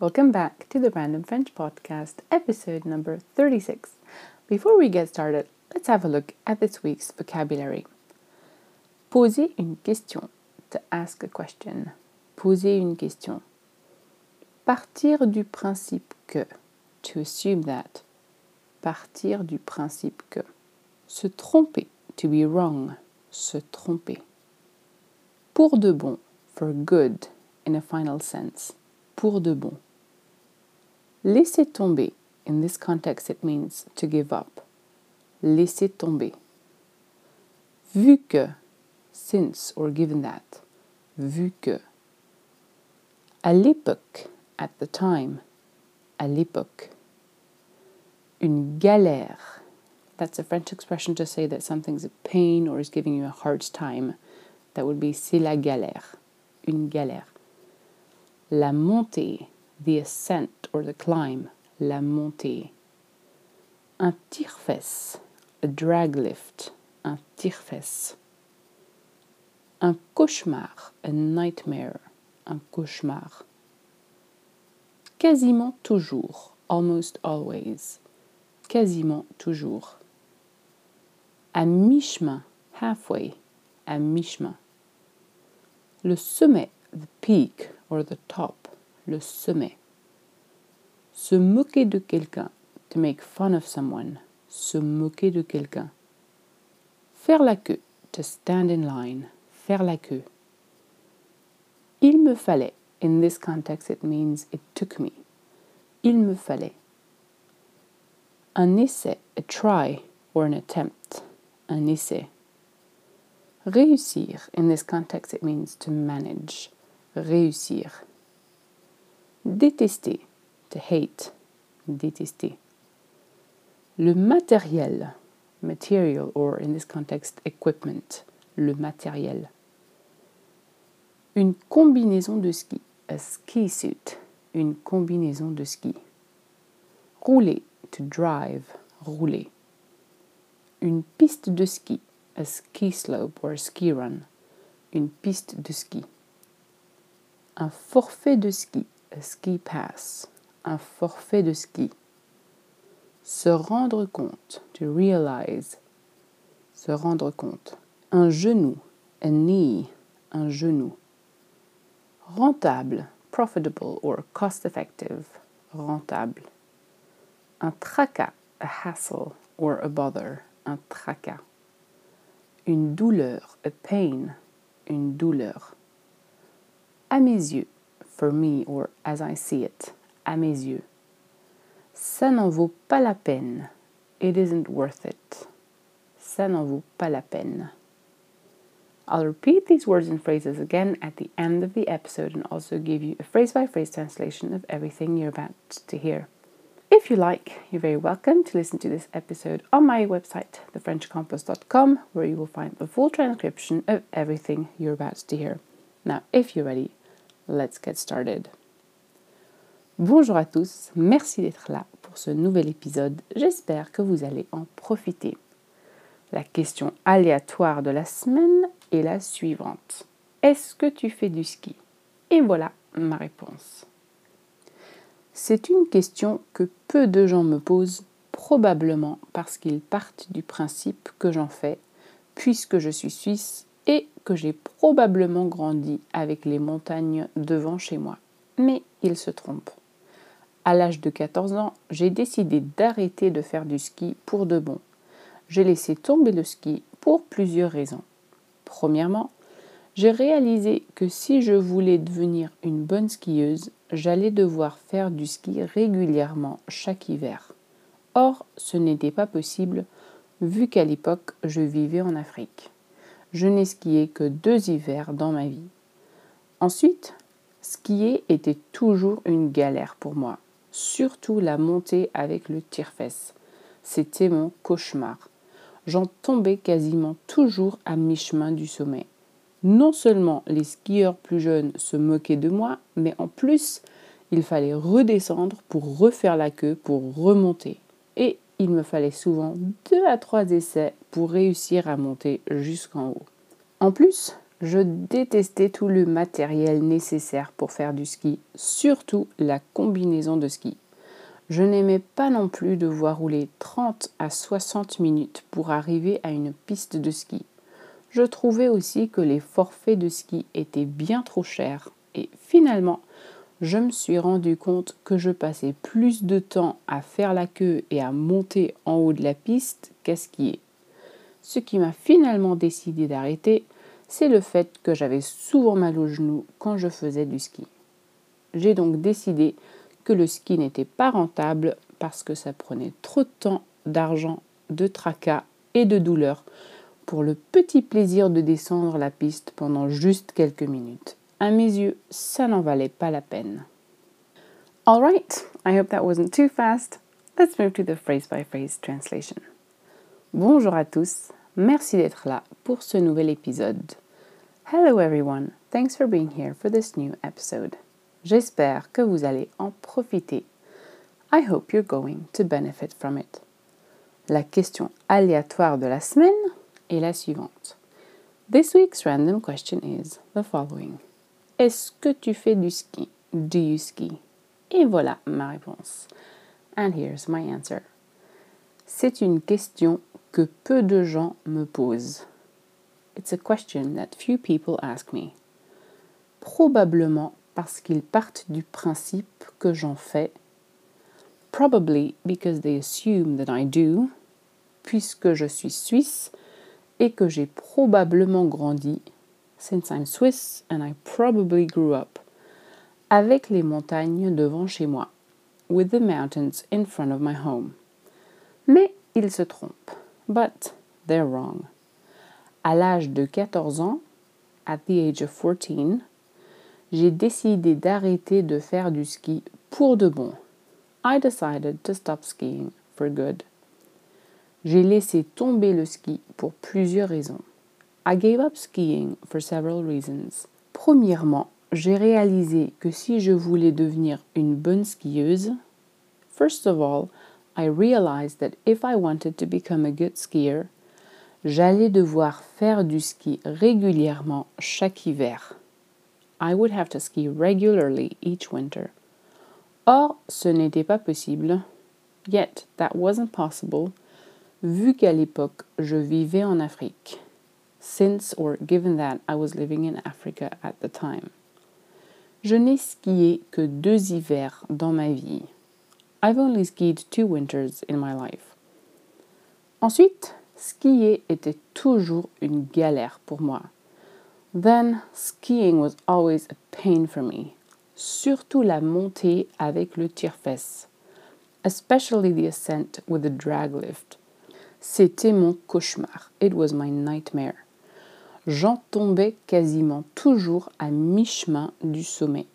welcome back to the Random French Podcast, episode number 36. Before we get started, let's have a look at this week's vocabulary. Poser une question, to ask a question. Poser une question. Partir du principe que, to assume that. Partir du principe que. Se tromper, to be wrong. Se tromper. Pour de bon, for good, in a final sense pour de bon. Laisser tomber. In this context, it means to give up. Laisser tomber. Vu que, since or given that. Vu que. À l'époque, at the time. À l'époque. Une galère. That's a French expression to say that something's a pain or is giving you a hard time. That would be c'est la galère. Une galère la montée, the ascent or the climb, la montée. Un tire-fesse, a drag lift, un tire-fesse. Un cauchemar, a nightmare, un cauchemar. Quasiment toujours, almost always. Quasiment toujours. À mi-chemin, halfway, à mi-chemin. Le sommet, the peak or the top, le sommet. Se moquer de quelqu'un, to make fun of someone, se moquer de quelqu'un. Faire la queue, to stand in line, faire la queue. Il me fallait, in this context it means it took me. Il me fallait. Un essai, a try or an attempt, un essai. Réussir, in this context it means to manage réussir. Détester, to hate, détester. Le matériel, material, or in this context, equipment, le matériel. Une combinaison de ski, a ski suit, une combinaison de ski. Rouler, to drive, rouler. Une piste de ski, a ski slope or ski run, une piste de ski. Un forfait de ski, ski pass. Un forfait de ski. Se rendre compte, to realize. Se rendre compte. Un genou, a knee. Un genou. Rentable, profitable or cost effective. Rentable. Un tracas, a hassle or a bother. Un tracas. Une douleur, a pain. Une douleur à mes yeux, for me or as I see it, à mes yeux. Ça n'en vaut pas la peine. It isn't worth it. Ça n'en vaut pas la peine. I'll repeat these words and phrases again at the end of the episode and also give you a phrase by phrase translation of everything you're about to hear. If you like, you're very welcome to listen to this episode on my website, thefrenchcompass.com, where you will find the full transcription of everything you're about to hear. Now, if you're ready, let's get started. Bonjour à tous, merci d'être là pour ce nouvel épisode. J'espère que vous allez en profiter. La question aléatoire de la semaine est la suivante. Est-ce que tu fais du ski? Et voilà ma réponse. C'est une question que peu de gens me posent, probablement parce qu'ils partent du principe que j'en fais, puisque je suis suisse et que j'ai probablement grandi avec les montagnes devant chez moi. Mais il se trompe. À l'âge de 14 ans, j'ai décidé d'arrêter de faire du ski pour de bon. J'ai laissé tomber le ski pour plusieurs raisons. Premièrement, j'ai réalisé que si je voulais devenir une bonne skieuse, j'allais devoir faire du ski régulièrement chaque hiver. Or, ce n'était pas possible vu qu'à l'époque je vivais en Afrique je n'ai skié que deux hivers dans ma vie. Ensuite, skier était toujours une galère pour moi. surtout la montée avec le tire-fesse. C'était mon cauchemar. J'en tombais quasiment toujours à mi-chemin du sommet. Non seulement les skieurs plus jeunes se moquaient de moi, mais en plus, il fallait redescendre pour refaire la queue pour remonter. Et il me fallait souvent deux à trois essais pour réussir à monter jusqu'en haut. En plus, je détestais tout le matériel nécessaire pour faire du ski, surtout la combinaison de ski. Je n'aimais pas non plus devoir rouler 30 à 60 minutes pour arriver à une piste de ski. Je trouvais aussi que les forfaits de ski étaient bien trop chers et finalement, je me suis rendu compte que je passais plus de temps à faire la queue et à monter en haut de la piste qu'à skier. Ce qui m'a finalement décidé d'arrêter, c'est le fait que j'avais souvent mal aux genoux quand je faisais du ski. J'ai donc décidé que le ski n'était pas rentable parce que ça prenait trop de temps, d'argent, de tracas et de douleur pour le petit plaisir de descendre la piste pendant juste quelques minutes. À mes yeux, ça n'en valait pas la peine. All right, I hope that wasn't too fast. Let's move to the phrase by phrase translation. Bonjour à tous, merci d'être là pour ce nouvel épisode. Hello everyone, thanks for being here for this new episode. J'espère que vous allez en profiter. I hope you're going to benefit from it. La question aléatoire de la semaine est la suivante. This week's random question is the following. Est-ce que tu fais du ski? Do you ski? Et voilà ma réponse. And here's my answer. C'est une question que peu de gens me posent. It's a question that few people ask me. Probablement parce qu'ils partent du principe que j'en fais. Probably because they assume that I do. Puisque je suis suisse et que j'ai probablement grandi since I'm Swiss and I probably grew up, avec les montagnes devant chez moi, with the mountains in front of my home. Mais ils se trompent. But they're wrong. À l'âge de 14 ans, at the age of 14, j'ai décidé d'arrêter de faire du ski pour de bon. I decided to stop skiing for good. J'ai laissé tomber le ski pour plusieurs raisons. I gave up skiing for several reasons. Premièrement, j'ai réalisé que si je voulais devenir une bonne skieuse, first of all, I realized that if I wanted to become a good skier, j'allais devoir faire du ski régulièrement chaque hiver. I would have to ski regularly each winter. Or, ce n'était pas possible. Yet, that wasn't possible. Vu qu'à l'époque, je vivais en Afrique since or given that I was living in Africa at the time. Je n'ai skié que deux hivers dans ma vie. I've only skied two winters in my life. Ensuite, skier était toujours une galère pour moi. Then, skiing was always a pain for me. Surtout la montée avec le tire-fesse. Especially the ascent with the drag lift. C'était mon cauchemar. It was my nightmare j'en tombais quasiment toujours à mi-chemin du sommet.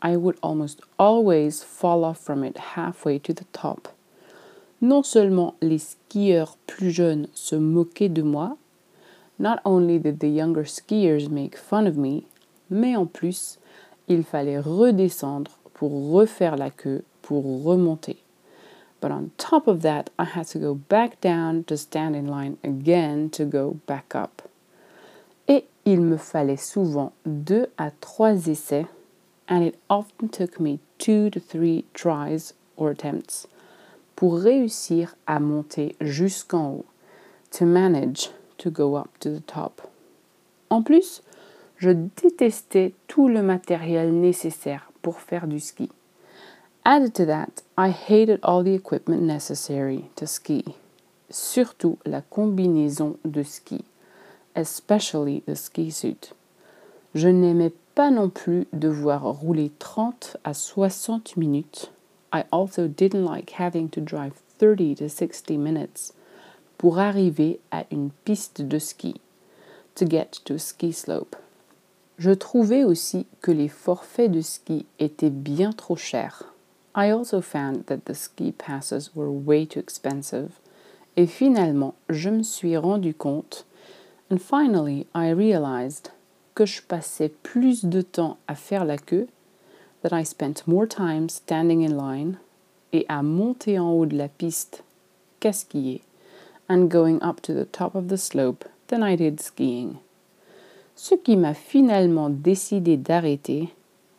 I would almost always fall off from it halfway to the top. Non seulement les skieurs plus jeunes se moquaient de moi, not only did the younger skiers make fun of me, mais en plus, il fallait redescendre pour refaire la queue pour remonter. But on top of that, I had to go back down to stand in line again to go back up il me fallait souvent deux à trois essais, and it often took me two to three tries or attempts, pour réussir à monter jusqu'en haut, to manage to go up to the top. En plus, je détestais tout le matériel nécessaire pour faire du ski. Added to that, I hated all the equipment necessary to ski. Surtout la combinaison de ski especially the ski suit. Je n'aimais pas non plus devoir rouler 30 à 60 minutes. I also didn't like having to drive 30 to 60 minutes pour arriver à une piste de ski. To get to a ski slope. Je trouvais aussi que les forfaits de ski étaient bien trop chers. I also found that the ski passes were way too expensive. Et finalement, je me suis rendu compte, and finally I realized que je passais plus de temps à faire la queue, that I spent more time standing in line et à monter en haut de la piste qu'à skier, and going up to the top of the slope than I did skiing. Ce qui m'a finalement décidé d'arrêter,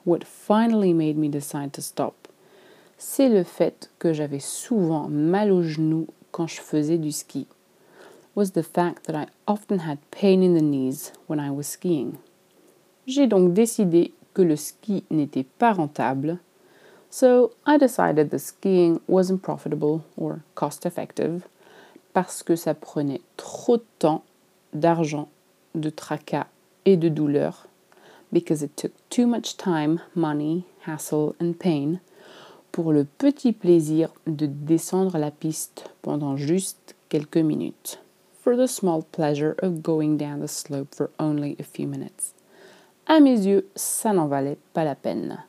what finally made me decide to stop, c'est le fait que j'avais souvent mal aux genoux quand je faisais du ski. Was the fact that I often had pain in the knees when I was skiing. J'ai donc décidé que le ski n'était pas rentable. So I decided the skiing wasn't profitable or cost effective parce que ça prenait trop de temps, d'argent, de tracas et de douleur because it took too much time, money, hassle and pain pour le petit plaisir de descendre la piste pendant juste quelques minutes. For the small pleasure of going down the slope for only a few minutes. À mes yeux, ça n'en valait pas la peine.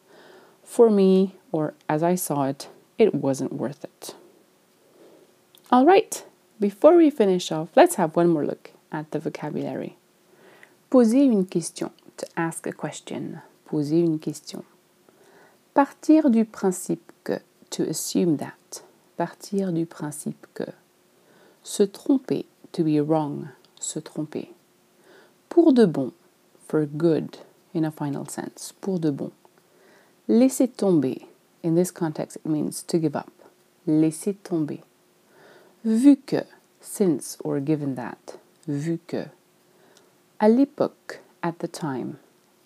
For me, or as I saw it, it wasn't worth it. All right, before we finish off, let's have one more look at the vocabulary. Poser une question, to ask a question. Poser une question. Partir du principe que, to assume that. Partir du principe que. Se tromper, to be wrong. Se tromper. Pour de bon, for good, in a final sense. Pour de bon. Laisser tomber, in this context it means to give up. Laisser tomber. Vu que, since or given that. Vu que. À l'époque, at the time.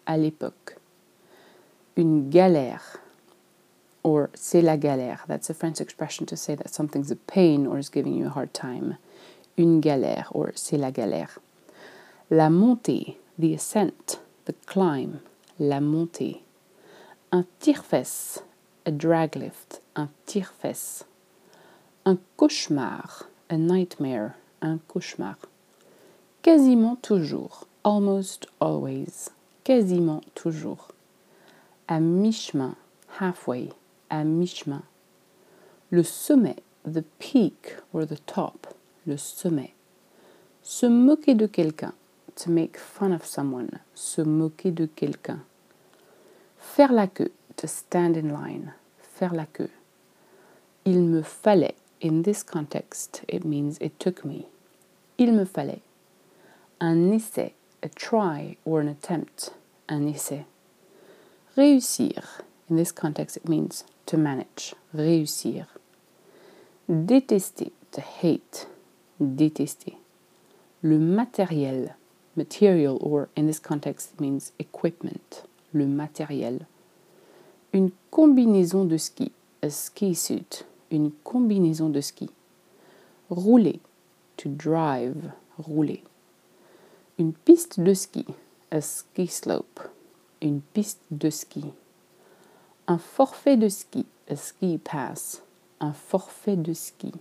À l'époque une galère, or c'est la galère. That's a French expression to say that something's a pain or is giving you a hard time. Une galère, or c'est la galère. La montée, the ascent, the climb, la montée. Un tire-fesse, a drag lift, un tire-fesse. Un cauchemar, a nightmare, un cauchemar. Quasiment toujours, almost always, quasiment toujours à mi-chemin, halfway, à mi-chemin. Le sommet, the peak or the top, le sommet. Se moquer de quelqu'un, to make fun of someone, se moquer de quelqu'un. Faire la queue, to stand in line, faire la queue. Il me fallait, in this context, it means it took me. Il me fallait. Un essai, a try or an attempt, un essai. Réussir. In this context, it means to manage. Réussir. Détester. To hate. Détester. Le matériel. Material, or in this context, means equipment. Le matériel. Une combinaison de ski. A ski suit. Une combinaison de ski. Rouler. To drive. Rouler. Une piste de ski. A ski slope une piste de ski. Un forfait de ski, a ski pass, un forfait de ski.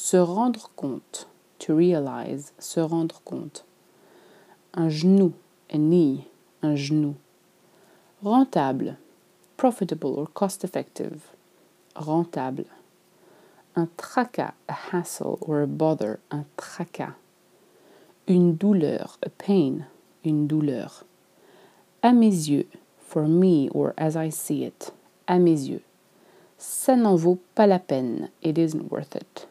Se rendre compte, to realize, se rendre compte. Un genou, a knee, un genou. Rentable, profitable or cost effective, rentable. Un tracas, a hassle or a bother, un tracas. Une douleur, a pain, une douleur. À mes yeux, for me or as I see it, à mes yeux. Ça n'en vaut pas la peine. It isn't worth it.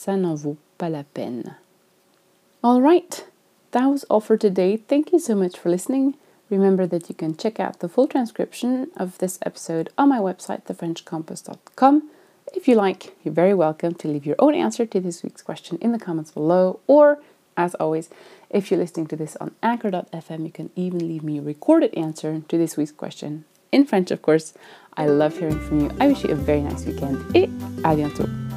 Ça n'en vaut pas la peine. All right, that was all for today. Thank you so much for listening. Remember that you can check out the full transcription of this episode on my website, thefrenchcompass.com. If you like, you're very welcome to leave your own answer to this week's question in the comments below or as always, if you're listening to this on anchor.fm, you can even leave me a recorded answer to this week's question in French, of course. I love hearing from you. I wish you a very nice weekend et à bientôt.